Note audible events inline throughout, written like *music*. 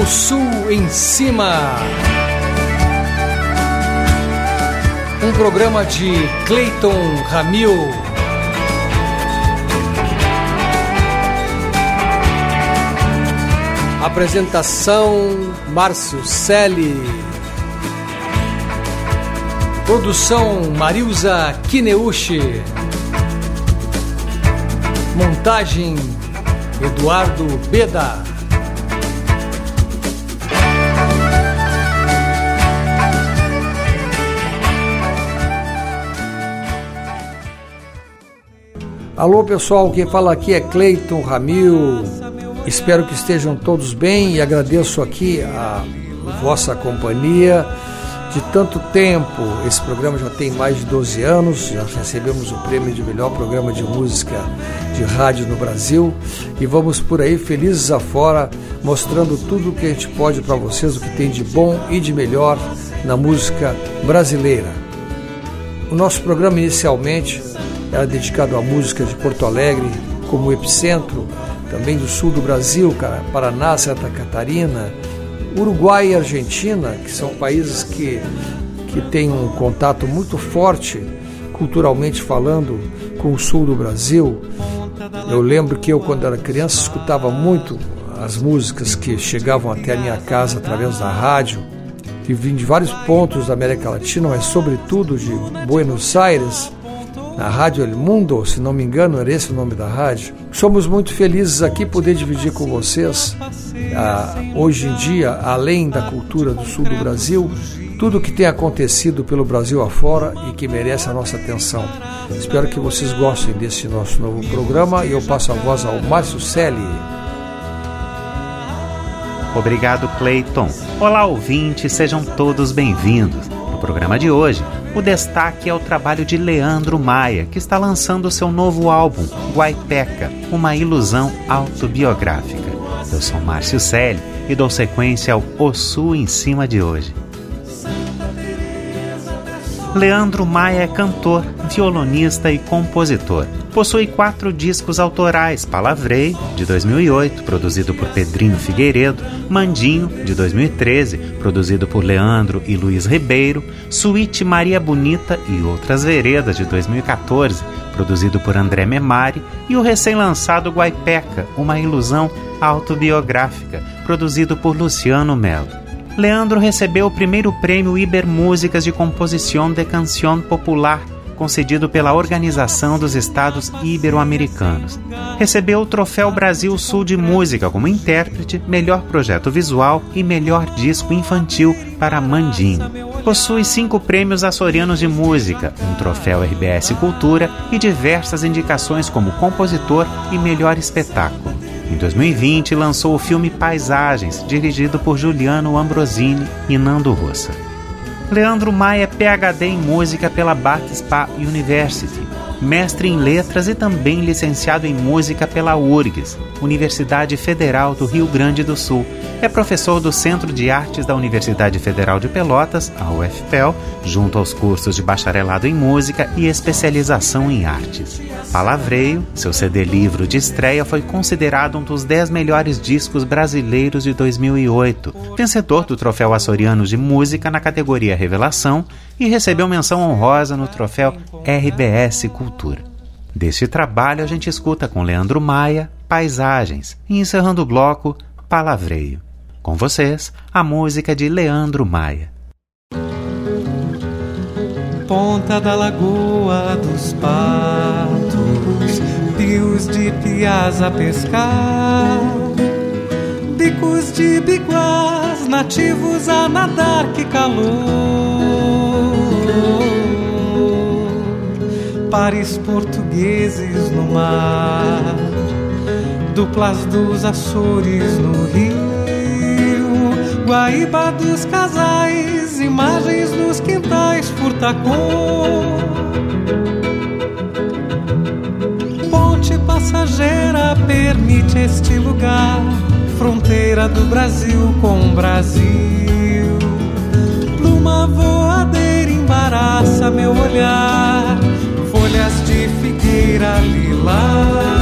O Sul em Cima. Um programa de Clayton Ramil. Apresentação Márcio Selle. Produção Marilza Kineuchi. Montagem Eduardo Beda. Alô pessoal, quem fala aqui é Cleiton Ramil. Espero que estejam todos bem e agradeço aqui a vossa companhia de tanto tempo. Esse programa já tem mais de 12 anos, já recebemos o prêmio de melhor programa de música de rádio no Brasil e vamos por aí felizes afora, mostrando tudo o que a gente pode para vocês, o que tem de bom e de melhor na música brasileira. O nosso programa inicialmente era dedicado à música de Porto Alegre como epicentro, também do sul do Brasil, Paraná, Santa Catarina, Uruguai e Argentina, que são países que, que têm um contato muito forte, culturalmente falando, com o sul do Brasil. Eu lembro que eu, quando era criança, escutava muito as músicas que chegavam até a minha casa através da rádio, que vinham de vários pontos da América Latina, mas sobretudo de Buenos Aires, na Rádio El Mundo, se não me engano, era esse o nome da rádio. Somos muito felizes aqui poder dividir com vocês, ah, hoje em dia, além da cultura do sul do Brasil, tudo o que tem acontecido pelo Brasil afora e que merece a nossa atenção. Espero que vocês gostem desse nosso novo programa e eu passo a voz ao Márcio Selle. Obrigado, Clayton. Olá, ouvintes, sejam todos bem-vindos. No programa de hoje, o destaque é o trabalho de Leandro Maia, que está lançando seu novo álbum, Guaipeca, uma ilusão autobiográfica. Eu sou Márcio Selle e dou sequência ao O Sul em cima de hoje. Leandro Maia é cantor, violonista e compositor. Possui quatro discos autorais: Palavrei, de 2008, produzido por Pedrinho Figueiredo, Mandinho, de 2013, produzido por Leandro e Luiz Ribeiro, Suíte Maria Bonita e Outras Veredas, de 2014, produzido por André Memari, e o recém-lançado Guaipeca, uma ilusão autobiográfica, produzido por Luciano Melo. Leandro recebeu o primeiro prêmio Iber Músicas de Composição de Canção Popular, concedido pela Organização dos Estados Ibero-Americanos. Recebeu o Troféu Brasil Sul de Música como intérprete, melhor projeto visual e melhor disco infantil para Mandinho. Possui cinco prêmios açorianos de música, um troféu RBS Cultura e diversas indicações como compositor e melhor espetáculo. Em 2020, lançou o filme Paisagens, dirigido por Juliano Ambrosini e Nando Rossa. Leandro Maia PhD em música pela Spa University mestre em letras e também licenciado em música pela URGS, Universidade Federal do Rio Grande do Sul. É professor do Centro de Artes da Universidade Federal de Pelotas, a UFPEL, junto aos cursos de bacharelado em música e especialização em artes. Palavreio, seu CD livro de estreia, foi considerado um dos 10 melhores discos brasileiros de 2008, vencedor do Troféu Açoriano de Música na categoria Revelação e recebeu menção honrosa no troféu RBS Cultura. Deste trabalho a gente escuta com Leandro Maia Paisagens e encerrando o bloco Palavreio. Com vocês, a música de Leandro Maia. Ponta da Lagoa dos Patos, rios de piás a pescar, bicos de biguás, nativos a nadar, que calor pares portugueses no mar, duplas dos Açores no rio, Guaíba dos casais, imagens nos quintais, furtacor. Ponte passageira permite este lugar, fronteira do Brasil com o Brasil. Pluma voadeira embaraça meu olhar folhas de figueira lilás.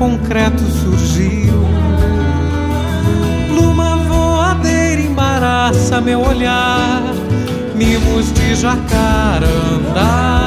Concreto surgiu. Pluma voadeira embaraça meu olhar, mimos de jacarandá.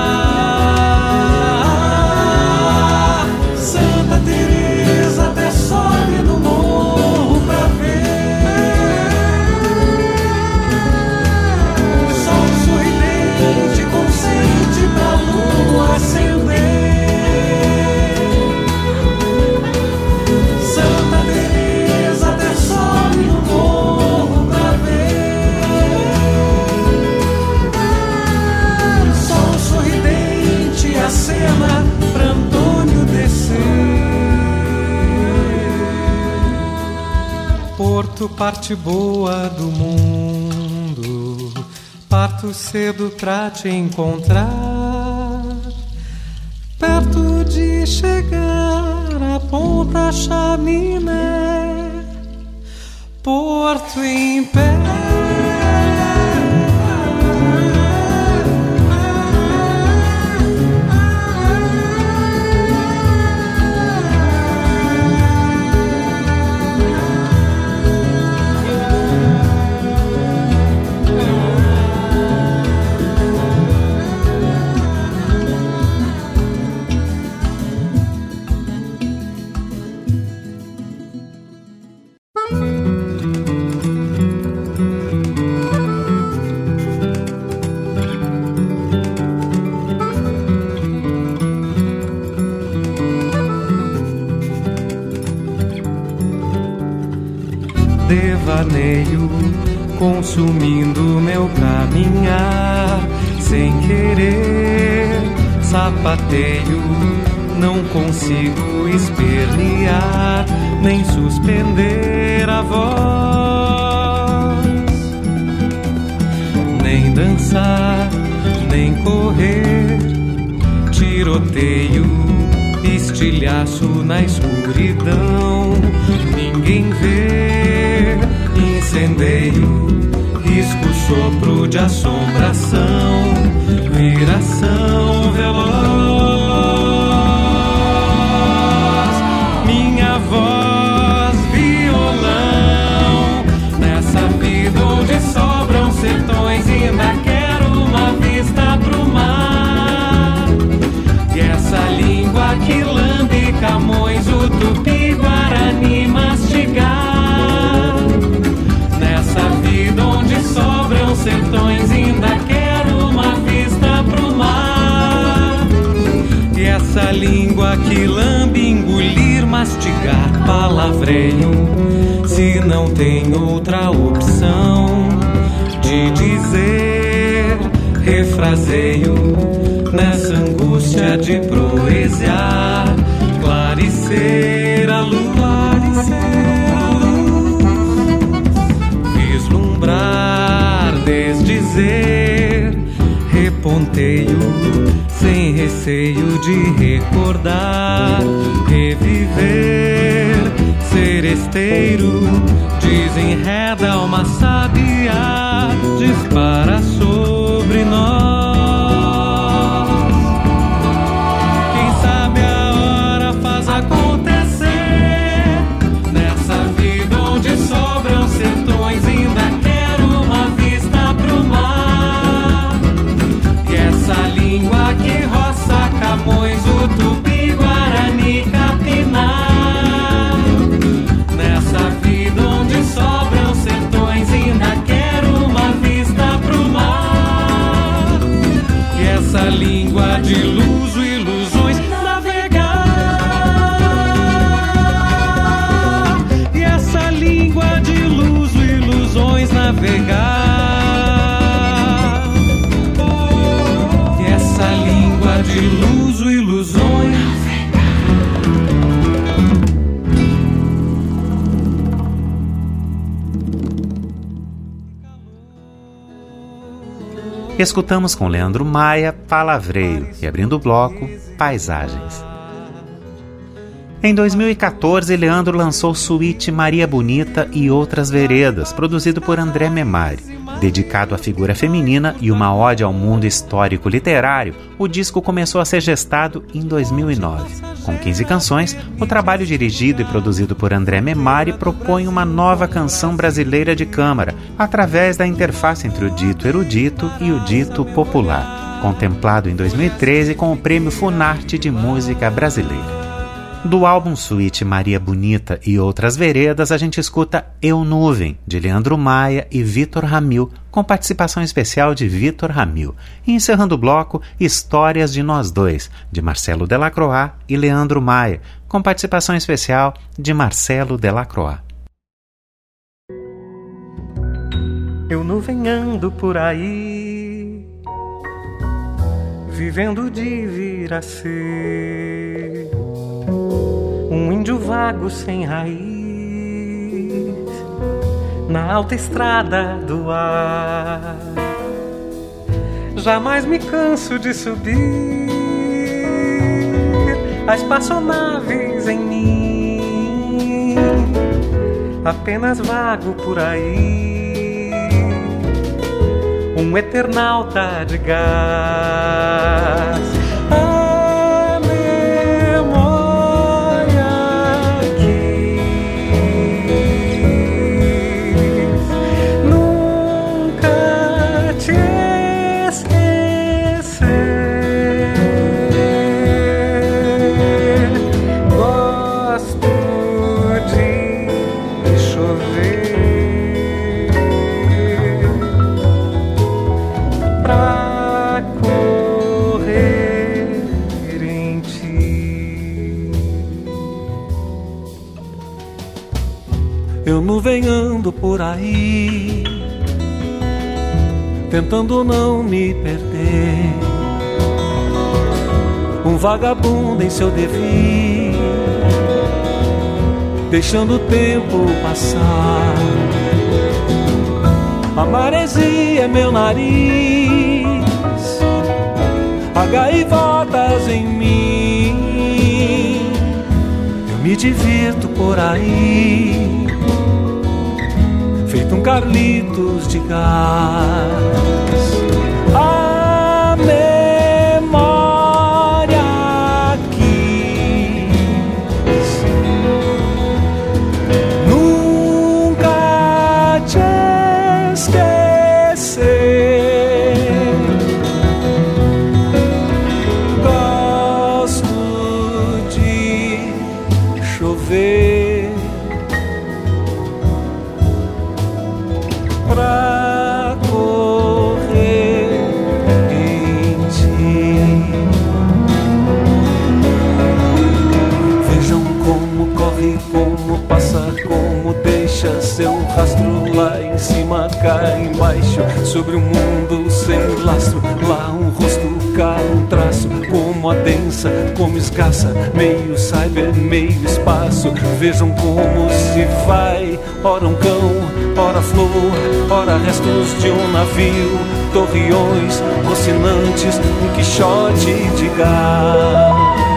Parte boa do mundo. Parto cedo pra te encontrar. Perto de chegar a ponta chaminé. Porto em pé. Devaneio, consumindo meu caminhar, sem querer, sapateio, não consigo espernear, nem suspender a voz, nem dançar, nem correr, tiroteio, estilhaço na escuridão, ninguém vê incendeio, risco, sopro de assombração, viração veloz. Sertões, ainda quero uma vista pro mar. E essa língua que lambe, engolir, mastigar, palavreio, se não tem outra opção de dizer, refraseio, nessa angústia de proeziar, sem receio de recordar, reviver, ser seresteiro desenreda uma sábia, dispara sobre nós. Escutamos com Leandro Maia Palavreio e abrindo o bloco Paisagens. Em 2014, Leandro lançou Suíte Maria Bonita e Outras Veredas, produzido por André Memari. Dedicado à figura feminina e uma ode ao mundo histórico literário, o disco começou a ser gestado em 2009. Com 15 canções, o trabalho dirigido e produzido por André Memari propõe uma nova canção brasileira de câmara, através da interface entre o dito erudito e o dito popular, contemplado em 2013 com o Prêmio Funarte de Música Brasileira. Do álbum Suíte Maria Bonita e Outras Veredas, a gente escuta Eu Nuvem, de Leandro Maia e Vitor Ramil, com participação especial de Vitor Ramil. E encerrando o bloco, Histórias de Nós Dois, de Marcelo Delacroix e Leandro Maia, com participação especial de Marcelo Delacroix. Eu nuvem ando por aí, vivendo de vir a ser um índio vago sem raiz na alta estrada do ar. Jamais me canso de subir as espaçonaves em mim, apenas vago por aí, um eternauta de gás por aí, tentando não me perder. Um vagabundo em seu devir, deixando o tempo passar. A maresia é meu nariz, há gaivotas em mim. Eu me divirto por aí um Carlitos de gás. Cá embaixo, sobre um mundo sem lastro. Lá um rosto, cá um traço, como a densa, como escassa, meio cyber, meio espaço. Vejam como se vai, ora um cão, ora flor, ora restos de um navio, torreões, rocinantes, um quixote de gás.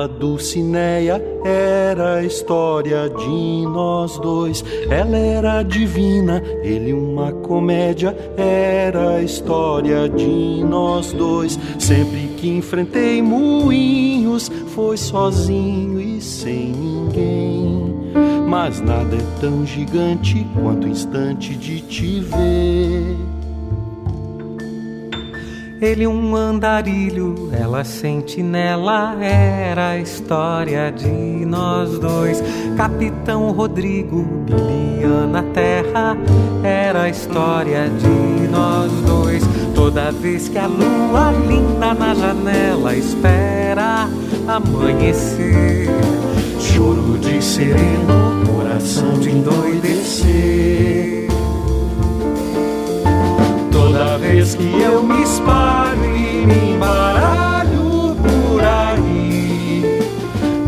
Ela Dulcineia, era a história de nós dois. Ela era divina, ele uma comédia, era a história de nós dois. Sempre que enfrentei moinhos, foi sozinho e sem ninguém. Mas nada é tão gigante quanto o instante de te ver. Ele um andarilho, ela sentinela, era a história de nós dois. Capitão Rodrigo, Biliana Terra, era a história de nós dois. Toda vez que a lua linda na janela espera amanhecer, choro de sereno, coração de endoidecer. Que eu me espalho e me embaralho por aí,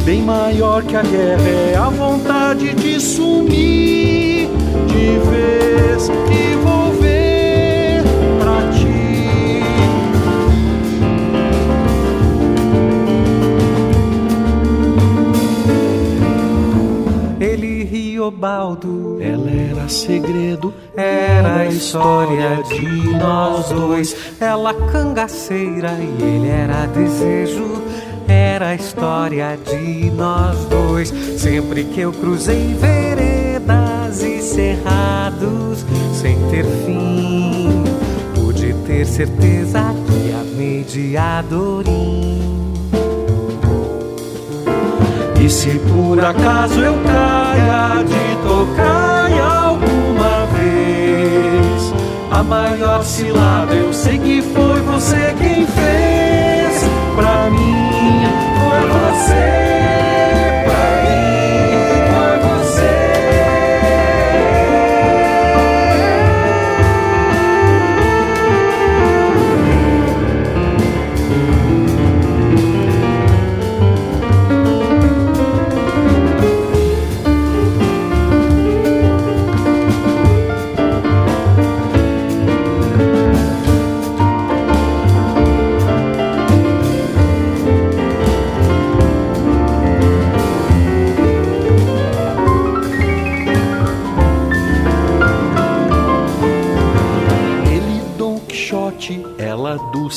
bem maior que a guerra é a vontade de sumir de vez que vou ver pra ti. Ele Riobaldo, Ela era segredo, era a história de nós dois. Ela cangaceira e ele era desejo. Era a história de nós dois. Sempre que eu cruzei veredas e cerrados sem ter fim, pude ter certeza que amei de Adorim. E se por acaso eu caia de tocaia a maior cilada eu sei que foi você quem fez. Pra mim foi você,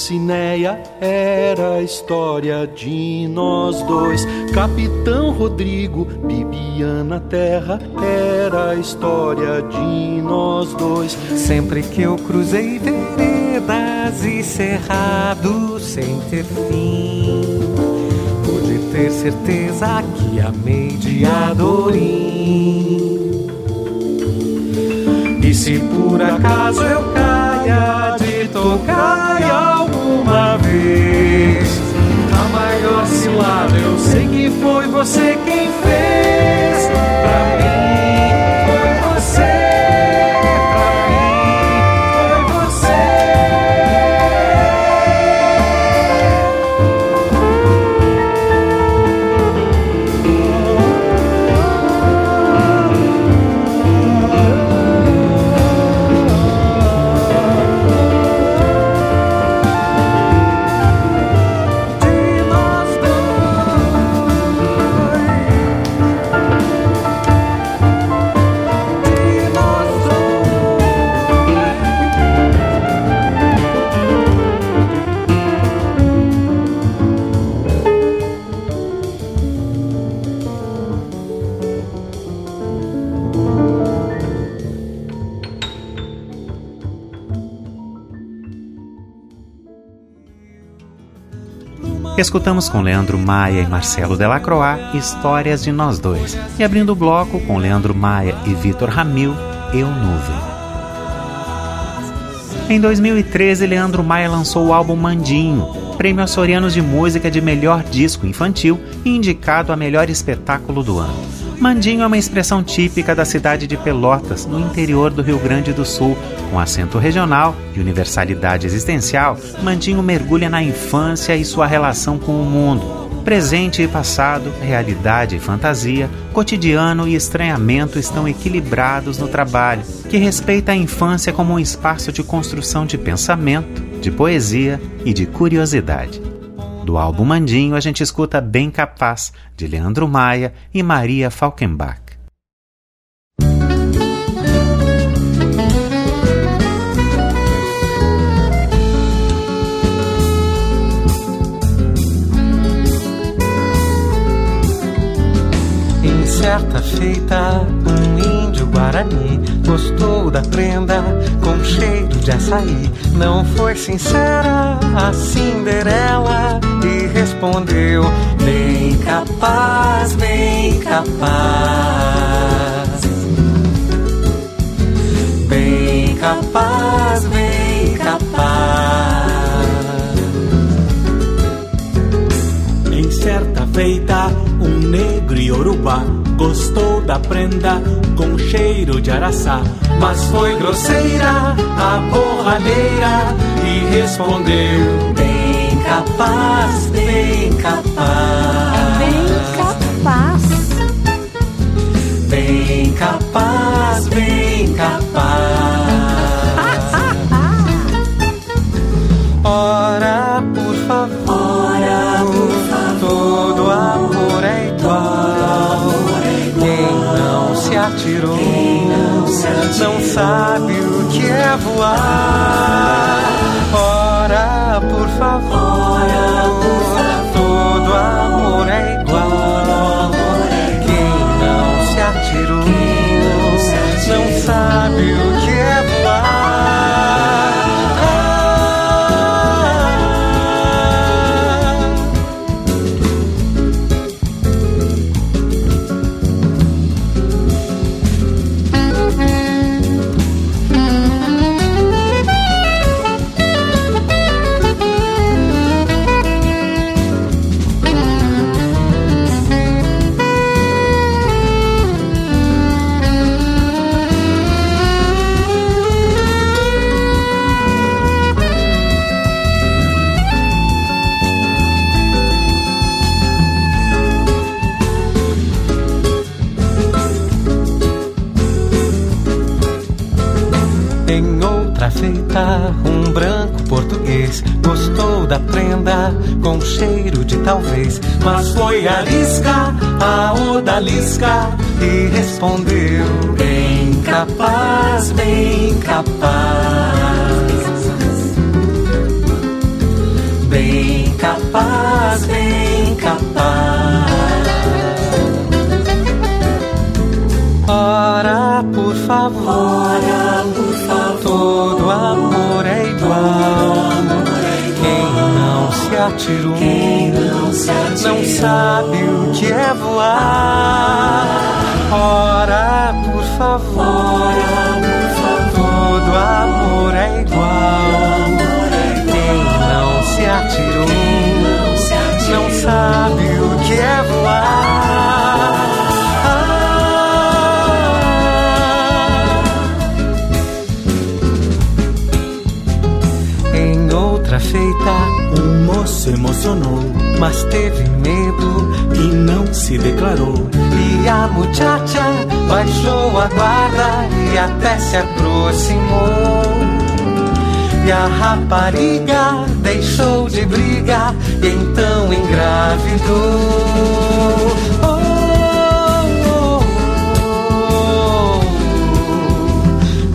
ela Dulcineia, era a história de nós dois. Capitão Rodrigo, Bibiana Terra, era a história de nós dois. Sempre que eu cruzei veredas e cerrados sem ter fim, pude ter certeza que amei de Adorim. E se por acaso eu caia de tocaia alguma vez, a maior cilada eu sei que foi você quem fez. Pra mim Escutamos com Leandro Maia e Marcelo Delacroix Histórias de Nós Dois. E abrindo o bloco com Leandro Maia e Vitor Ramil, Eu Nuvem. Em 2013, Leandro Maia lançou o álbum Mandinho, prêmio Açorianos de Música de Melhor Disco Infantil e indicado a melhor espetáculo do ano. Mandinho é uma expressão típica da cidade de Pelotas, no interior do Rio Grande do Sul. Com acento regional e universalidade existencial, Mandinho mergulha na infância e sua relação com o mundo. Presente e passado, realidade e fantasia, cotidiano e estranhamento estão equilibrados no trabalho, que respeita a infância como um espaço de construção de pensamento, de poesia e de curiosidade. Do álbum Mandinho, a gente escuta Bem Capaz, de Leandro Maia e Maria Falkenbach. Em certa feita, guarani gostou da prenda com cheiro de açaí. Não foi sincera a Cinderela e respondeu: Bem capaz, bem capaz. Bem capaz, bem capaz. Em certa feita, um negro iorubá gostou da prenda com cheiro de araçá. Mas foi grosseira a borralheira e respondeu: Bem capaz, bem capaz. Sabe o que é voar. Cheiro de talvez, mas foi a lisca, a odalisca e respondeu: Bem capaz, bem capaz. Não sabe o que é voar. Ora, por favor, por favor. todo amor é igual. Quem não se atirou não se atirou não sabe o que é voar. Ah. Em outra feita, Um moço emocionou mas teve medo e não se declarou. e a muchacha baixou a guarda e até se aproximou. E a rapariga deixou de briga e então engravidou. Oh, oh, oh.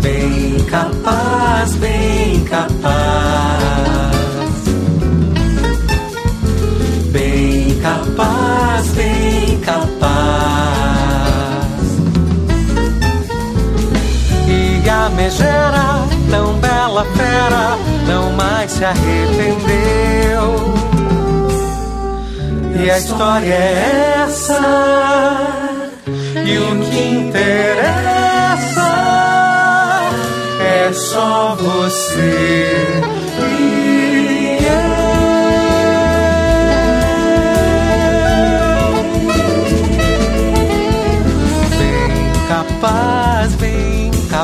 Bem capaz, bem capaz. Bem capaz. E a megera, tão bela fera, não mais se arrependeu. E a história é essa, e o que interessa é só você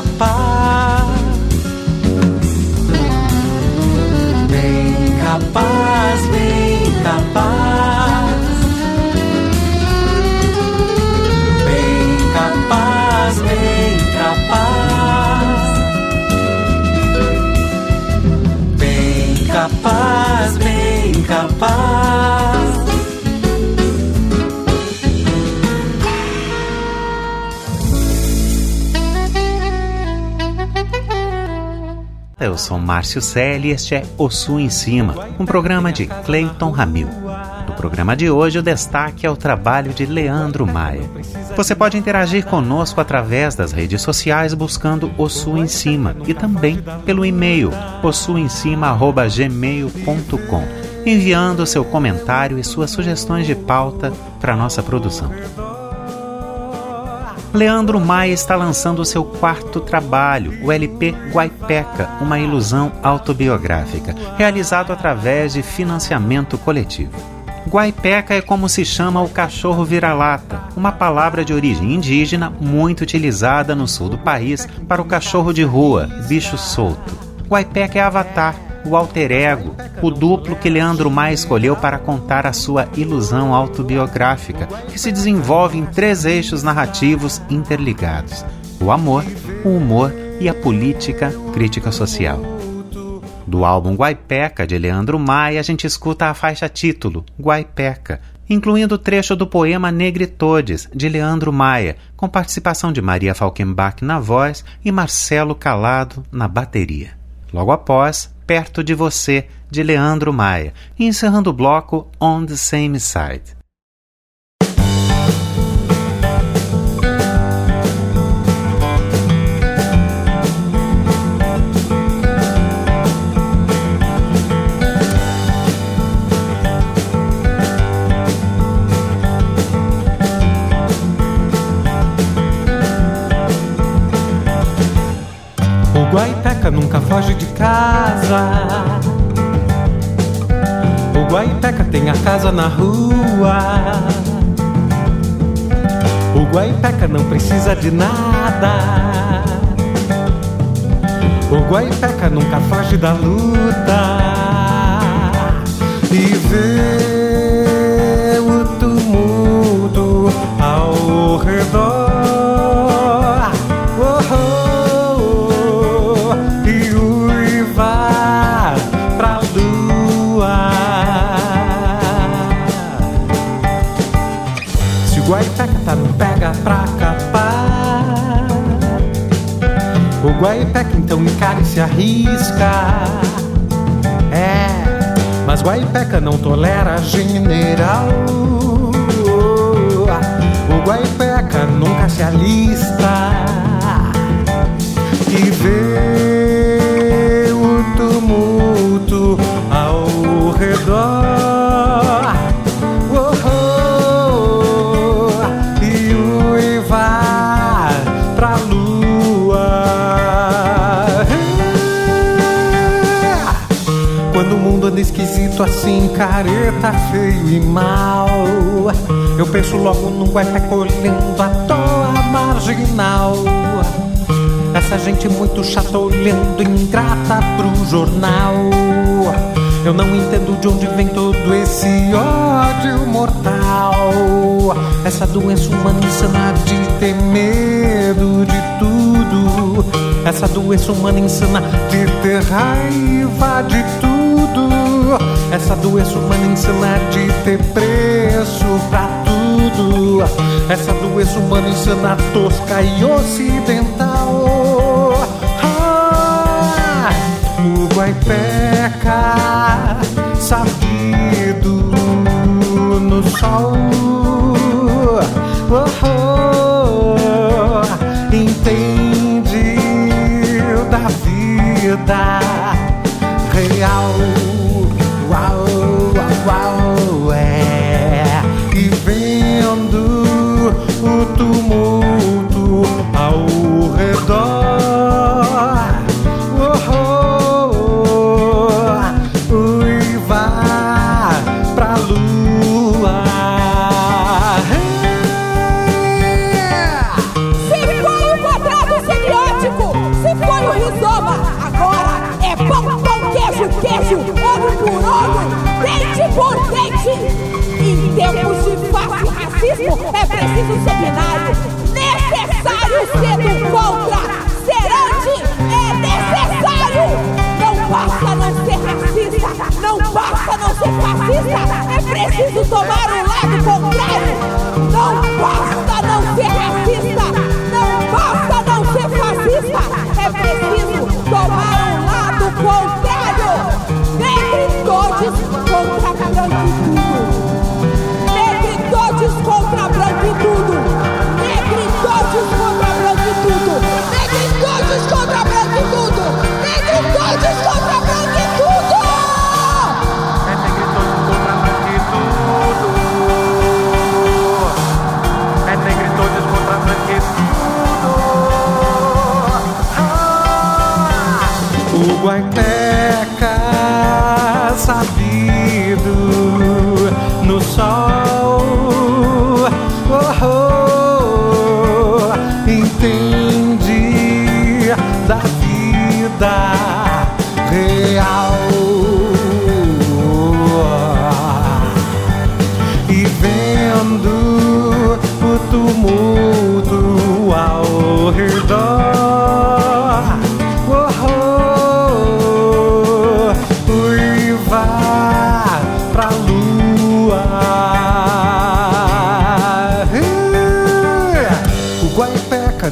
bem Eu sou Márcio Selle e este é O Sul em Cima, um programa de Clayton Ramil. No programa de hoje, o destaque é o trabalho de Leandro Maia. Você pode interagir conosco através das redes sociais buscando O Sul em Cima e também pelo e-mail ossuemcima.gmail.com, enviando seu comentário e suas sugestões de pauta para nossa produção. Leandro Maia está lançando seu quarto trabalho, o LP Guaipeca, uma ilusão autobiográfica, realizado através de financiamento coletivo. Guaipeca é como se chama o cachorro vira-lata, uma palavra de origem indígena muito utilizada no sul do país para o cachorro de rua, bicho solto. Guaipeca é avatar, o alter ego, o duplo que Leandro Maia escolheu para contar a sua ilusão autobiográfica, que se desenvolve em três eixos narrativos interligados: o amor, o humor e a política crítica social. Do álbum Guaipeca, de Leandro Maia, a gente escuta a faixa título, Guaipeca, incluindo o trecho do poema Negritodes, de Leandro Maia, com participação de Maria Falkenbach na voz e Marcelo Calado na bateria. Logo após, Perto de Você, de Leandro Maia, e encerrando o bloco On the Same Side. Guaipeca nunca foge de casa. O Guaipeca tem a casa na rua. O Guaipeca não precisa de nada. O Guaipeca nunca foge da luta. E vê o tumulto ao redor. O Guaipeca então encara e se arrisca. É, mas Guaipeca não tolera general. O Guaipeca nunca se alista careta, feio e mal. Eu penso logo num guaipeca olhando à toa marginal. Essa gente muito chata olhando ingrata pro jornal. Eu não entendo de onde vem todo esse ódio mortal. Essa doença humana insana de ter medo de tudo. Essa doença humana insana de ter raiva de tudo. Essa doença humana insana de ter preço pra tudo. Essa doença humana insana tosca e ocidental. Ah, o Guaipeca, sabido no sol. Oh, oh, entende da vida real. Redor. Preciso tomar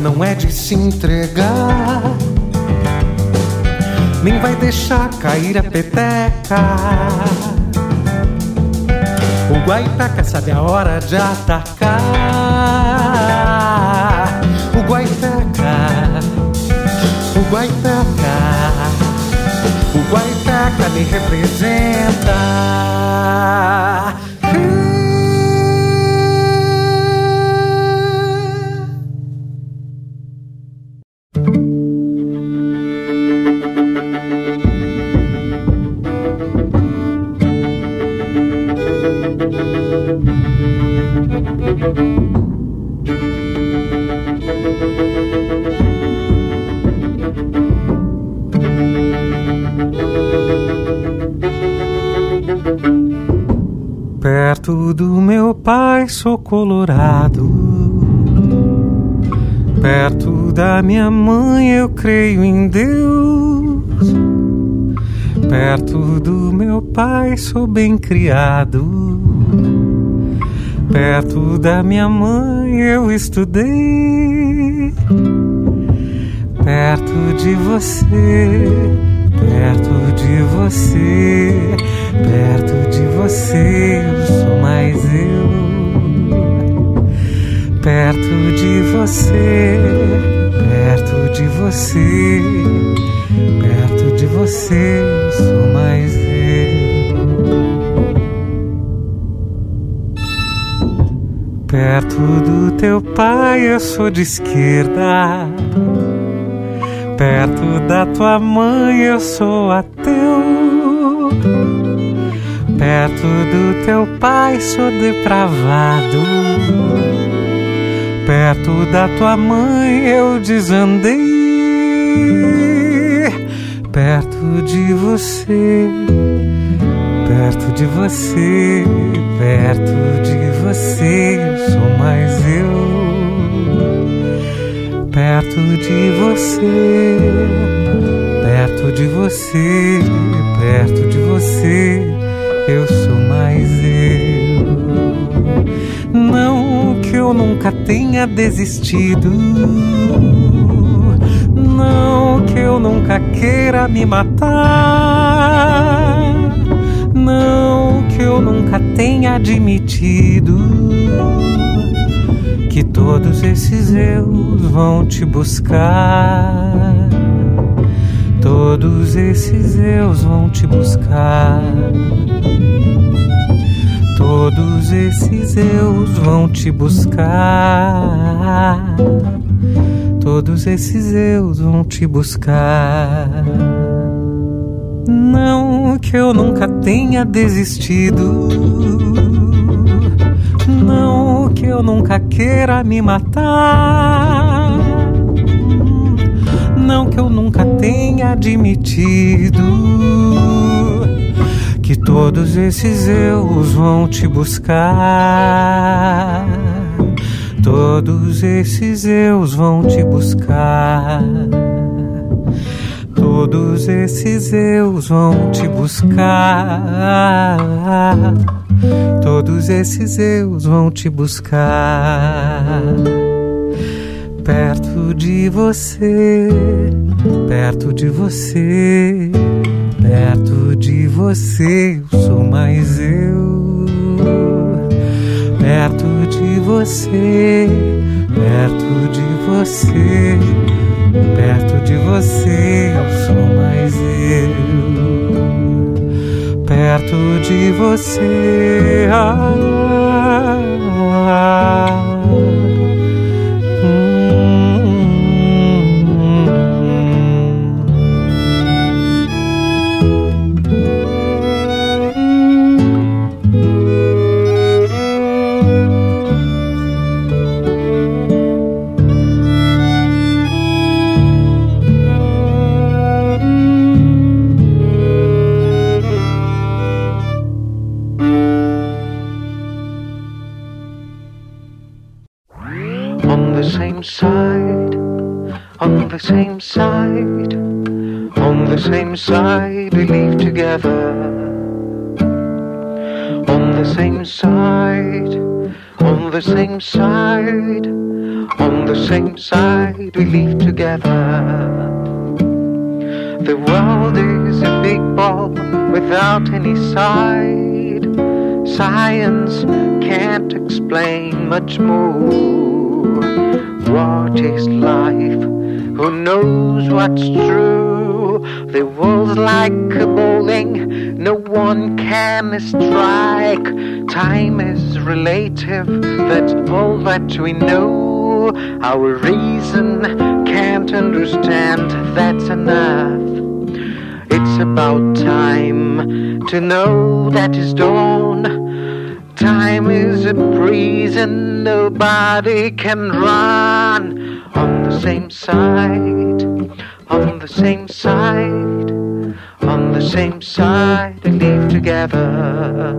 não é de se entregar nem vai deixar cair a peteca. O guaipeca sabe a hora de atacar. O guaipeca, o guaipeca, o guaipeca me representa. Colorado. Perto da minha mãe eu creio em Deus. Perto do meu pai sou bem criado. Perto da minha mãe eu estudei. Perto de você, perto de você, perto de você eu sou mais eu. Perto de você, perto de você, perto de você eu sou mais eu. Perto do teu pai eu sou de esquerda. Perto da tua mãe eu sou ateu. Perto do teu pai sou depravado. Perto da tua mãe eu desandei. Perto de você, perto de você, perto de você eu sou mais eu perto de você, perto de você, perto de você, eu sou mais eu. Não eu nunca tenha desistido, não que eu nunca queira me matar, não que eu nunca tenha admitido que todos esses eus vão te buscar. Todos esses eus vão te buscar. Todos esses eus vão te buscar. Todos esses eus vão te buscar. Não que eu nunca tenha desistido. Não que eu nunca queira me matar. Não que eu nunca tenha admitido que todos esses eus vão te buscar. Todos esses eus vão te buscar. Todos esses eus vão te buscar. Todos esses eus vão te buscar. Perto de você, perto de você, perto de você, eu sou mais eu. Perto de você, perto de você, perto de você, eu sou mais eu perto de você. Ah, ah, hum, same side, on the same side we live together. On the same side, on the same side, on the same side we live together. The world is a big ball without any side. Science can't explain much more. What is life? Who knows what's true? The world's like a bowling, no one can strike. Time is relative, that's all that we know. Our reason can't understand, that's enough. It's about time to know that is dawn. Time is a prison nobody can run. On the same side, on the same side, on the same side, they live together.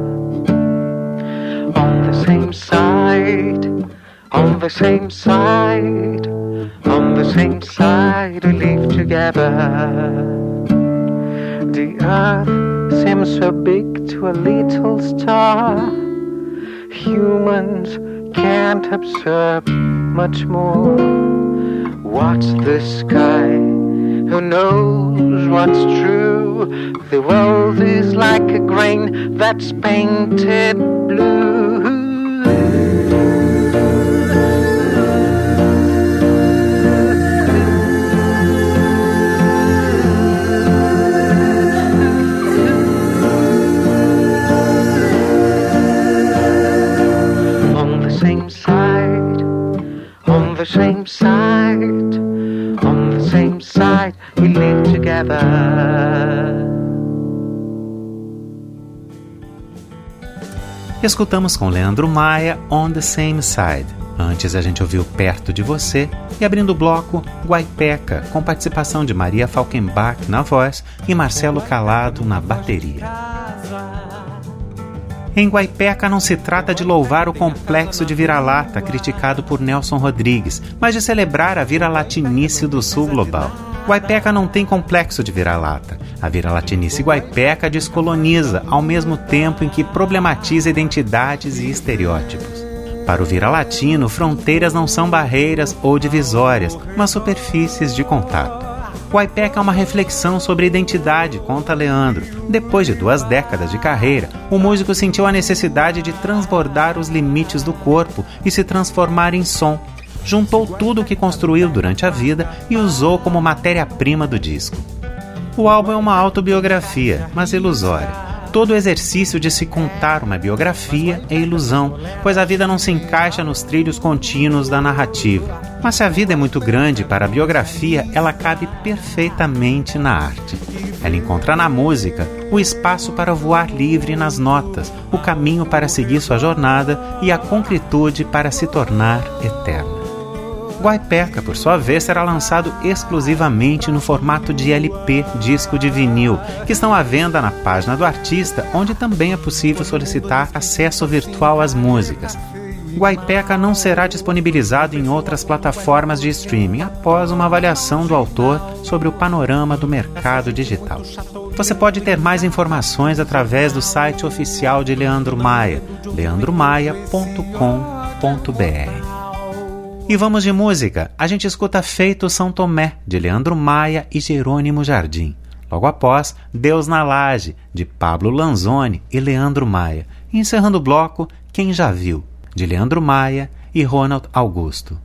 On the same side, on the same side, on the same side, we live together. The earth seems so big to a little star. Humans can't observe much more. Watch the sky? Who knows what's true? The world is like a grain that's painted blue. Same side, on the same side, we live together. Escutamos com Leandro Maia On the Same Side. Antes a gente ouviu Perto de Você e abrindo o bloco Guaipeca, com participação de Maria Falkenbach na voz e Marcelo Calado na bateria. Em Guaipeca não se trata de louvar o complexo de vira-lata criticado por Nelson Rodrigues, mas de celebrar a vira-latinice do sul global. Guaipeca não tem complexo de vira-lata. A vira-latinice guaipeca descoloniza, ao mesmo tempo em que problematiza identidades e estereótipos. Para o vira-latino, fronteiras não são barreiras ou divisórias, mas superfícies de contato. Guaipeca é uma reflexão sobre identidade, conta Leandro. Depois de duas décadas de carreira, o músico sentiu a necessidade de transbordar os limites do corpo e se transformar em som. Juntou tudo o que construiu durante a vida e usou como matéria-prima do disco. O álbum é uma autobiografia, mas ilusória. Todo o exercício de se contar uma biografia é ilusão, pois a vida não se encaixa nos trilhos contínuos da narrativa. Mas se a vida é muito grande para a biografia, ela cabe perfeitamente na arte. Ela encontra na música o espaço para voar livre nas notas, o caminho para seguir sua jornada e a concretude para se tornar eterna. Guaipeca, por sua vez, será lançado exclusivamente no formato de LP, disco de vinil, que estão à venda na página do artista, onde também é possível solicitar acesso virtual às músicas. Guaipeca não será disponibilizado em outras plataformas de streaming após uma avaliação do autor sobre o panorama do mercado digital. Você pode ter mais informações através do site oficial de Leandro Maia, leandromaia.com.br. E vamos de música. A gente escuta Feito São Tomé, de Leandro Maia e Jerônimo Jardim. Logo após, Deus na Laje, de Pablo Lanzoni e Leandro Maia. E encerrando o bloco, Quem Já Viu, de Leandro Maia e Ronald Augusto.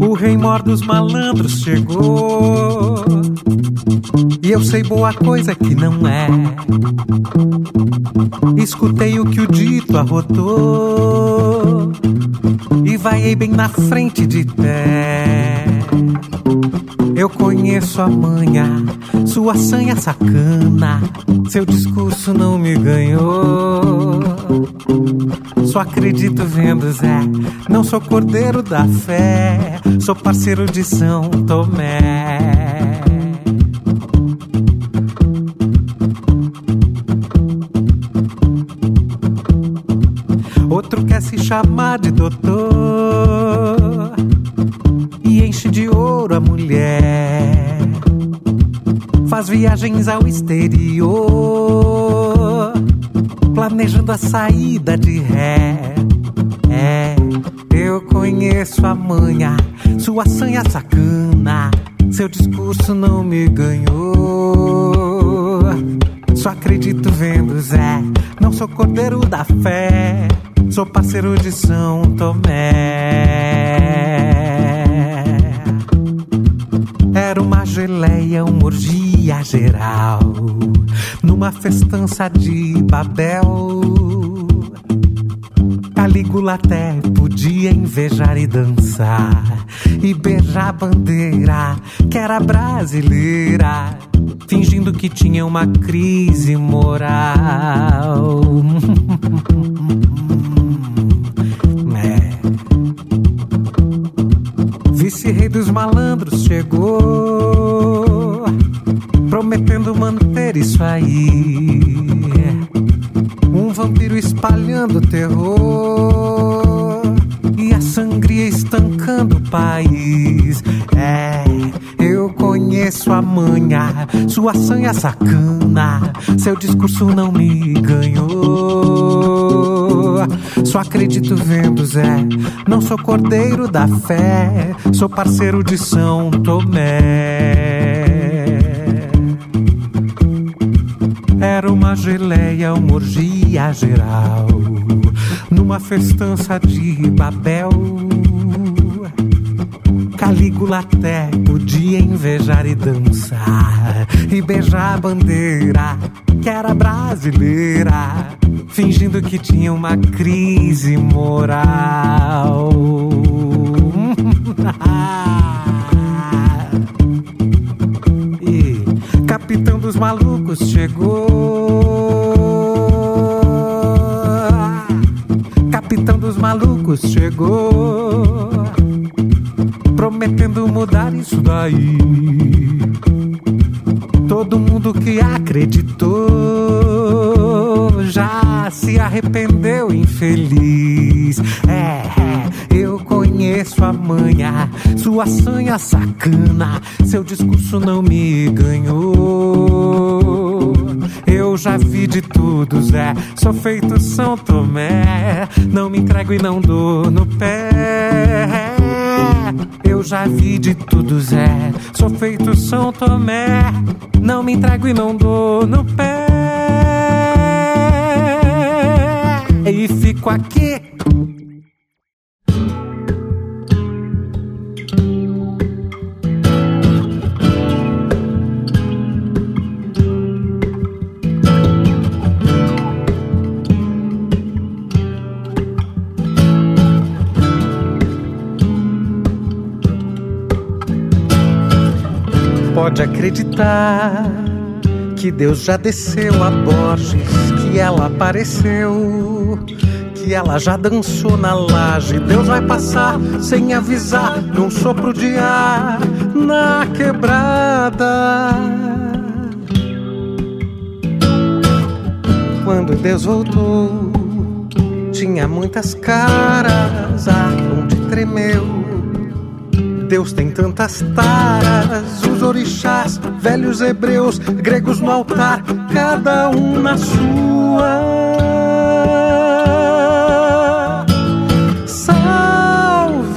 O rei mor dos malandros chegou. E eu sei boa coisa que não é. Escutei o que o dito arrotou. E vaiei bem na frente de pé. Eu conheço a manha, sua sanha sacana. Seu discurso não me ganhou. Só acredito vendo Zé. Não sou cordeiro da fé, sou parceiro de São Tomé. Outro quer se chamar de doutor e enche de ouro a mulher. Faz viagens ao exterior, planejando a saída de ré. É, eu conheço a manha, sua sanha sacana. Seu discurso não me ganhou. Só acredito vendo Zé. Não sou cordeiro da fé. Sou parceiro de São Tomé. Era uma geleia, uma orgia geral. Numa festança de Babel. Calígula até podia invejar e dançar e beijar a bandeira que era brasileira, fingindo que tinha uma crise moral. *laughs* dos malandros chegou, prometendo manter isso aí. Um vampiro espalhando terror e a sangria estancando o país. É, eu conheço a manha, sua sanha sacana. Seu discurso não me ganhou. Só acredito vendo Zé. Não sou cordeiro da fé, sou parceiro de São Tomé. Era uma geleia, uma orgia geral, numa festança de Babel. Calígula até podia invejar e dançar, e beijar a bandeira que era brasileira, fingindo que tinha uma crise moral. *laughs* e capitão dos malucos chegou. Capitão dos malucos chegou, prometendo mudar isso daí. Todo mundo que acreditou já se arrependeu, infeliz. É, eu conheço a manha, sua sanha sacana. Seu discurso não me ganhou. Eu já vi de tudo, Zé. Sou feito São Tomé. Não me entrego e não dou no pé. Eu já vi de tudo, Zé. Sou feito São Tomé. Não me entrego e não dou no pé. E fico aqui. Pode acreditar que Deus já desceu a Borges, que ela apareceu, que ela já dançou na laje. Deus vai passar sem avisar, num sopro de ar na quebrada. Quando Deus voltou, tinha muitas caras, ar onde tremeu. Deus tem tantas taras, os orixás, velhos hebreus, gregos no altar, cada um na sua. Salve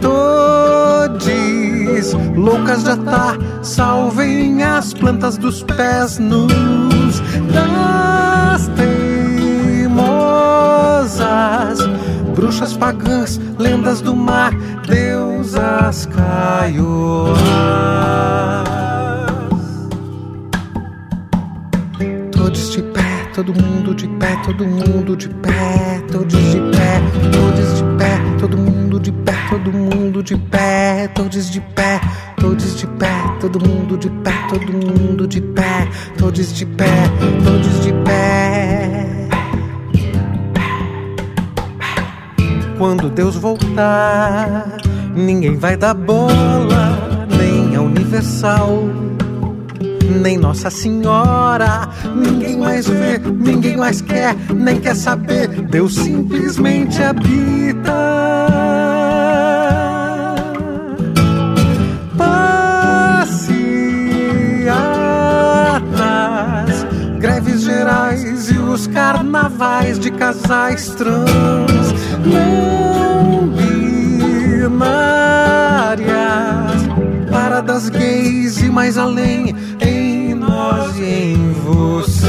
todes, loucas de atar, salvem as plantas dos pés nus das teimosas bruxas pagãs, lendas do mar, caiuás. Todos de pé, todo mundo de pé, todo mundo de pé, todos de pé, todos de pé, todo mundo de pé, todo mundo de pé, todos de pé, todos de pé, todo mundo de pé, todo mundo de pé, todos de pé, todos de pé. Quando Deus voltar, ninguém vai dar bola, nem a Universal. nem Nossa Senhora. Ninguém mais vê, ninguém mais quer, nem quer saber. Deus simplesmente habita. Passeatas, greves gerais e os carnavais de casais trans. Não paradas gays e mais além, em nós e em você.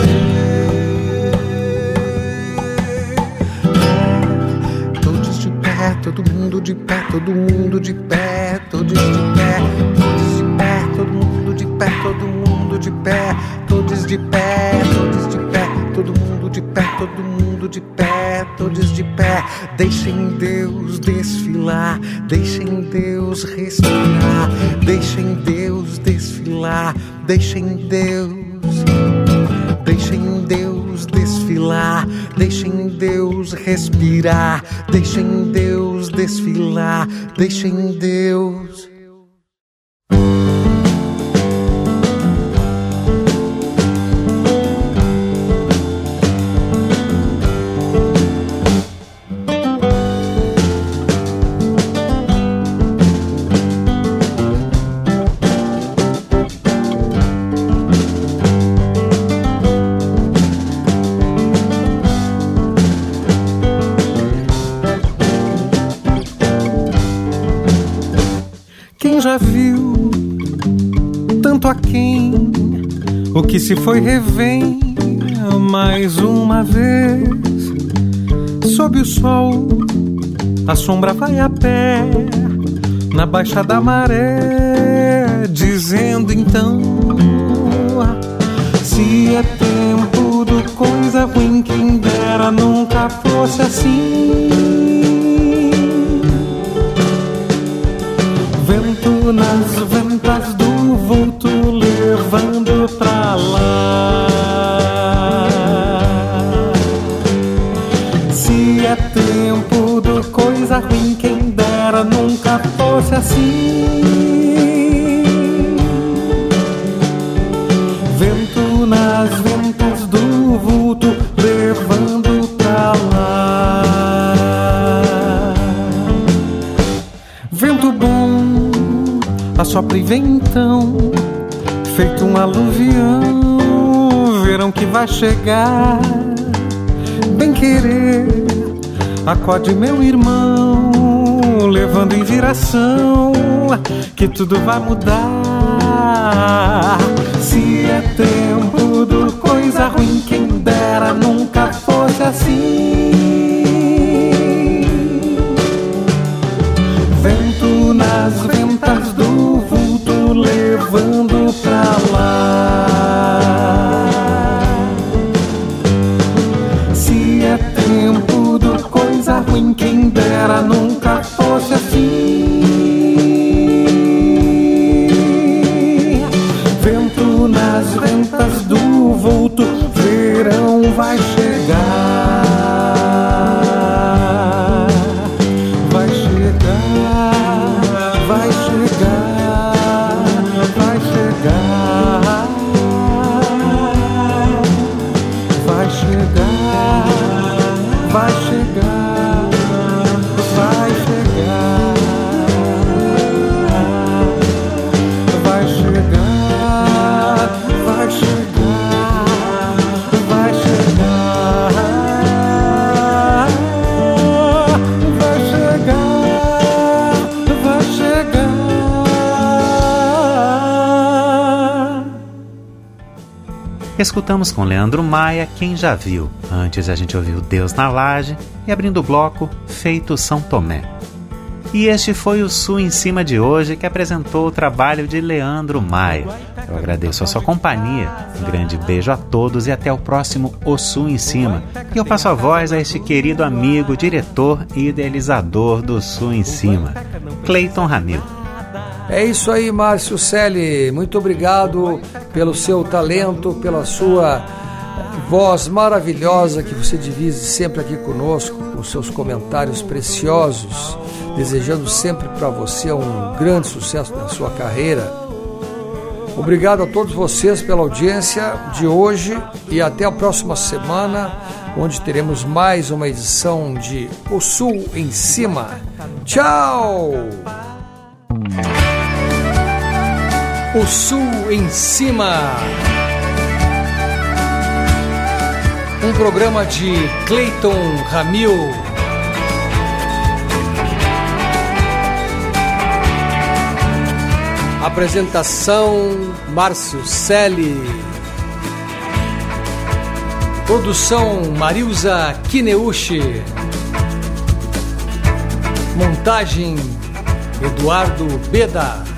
Todos de pé, todo mundo de pé, todo mundo de pé, todos de pé, todos de pé, todo mundo de pé, todo mundo de pé, todos de pé, todos de pé, todo mundo de pé, todo mundo de pé, todos de pé. Deixem Deus desfilar, deixem Deus respirar, deixem Deus desfilar, deixem Deus, deixem Deus desfilar, deixem Deus respirar, deixem Deus desfilar, deixem Deus. Se foi revém mais uma vez. Sob o sol a sombra vai a pé na baixa da maré dizendo então se é tempo do coisa ruim quem dera nunca fosse assim assim. Vento nas ventas do vulto levando pra lá. Vento bom, assopra e vem então, feito um aluvião, verão que vai chegar. Bem querer, acode meu irmão, levando em viração, que tudo vai mudar. Se é tempo do coisa ruim, quem dera nunca fosse assim. Escutamos com Leandro Maia Quem Já Viu. Antes a gente ouviu Deus na Laje e abrindo o bloco Feito São Tomé. E este foi o Sul em Cima de hoje que apresentou o trabalho de Leandro Maia. Eu agradeço a sua companhia, um grande beijo a todos e até o próximo O Sul em Cima. E eu passo a voz a este querido amigo, diretor e idealizador do Sul em Cima, Cleiton Ramil. É isso aí, Márcio Selle. Muito obrigado pelo seu talento, pela sua voz maravilhosa que você divide sempre aqui conosco, com seus comentários preciosos, desejando sempre para você um grande sucesso na sua carreira. Obrigado a todos vocês pela audiência de hoje e até a próxima semana, onde teremos mais uma edição de O Sul em Cima. Tchau! O Sul em Cima. Um programa de Clayton Ramil. Apresentação Márcio Selle. Produção Marilza Kineuchi. Montagem Eduardo Beda.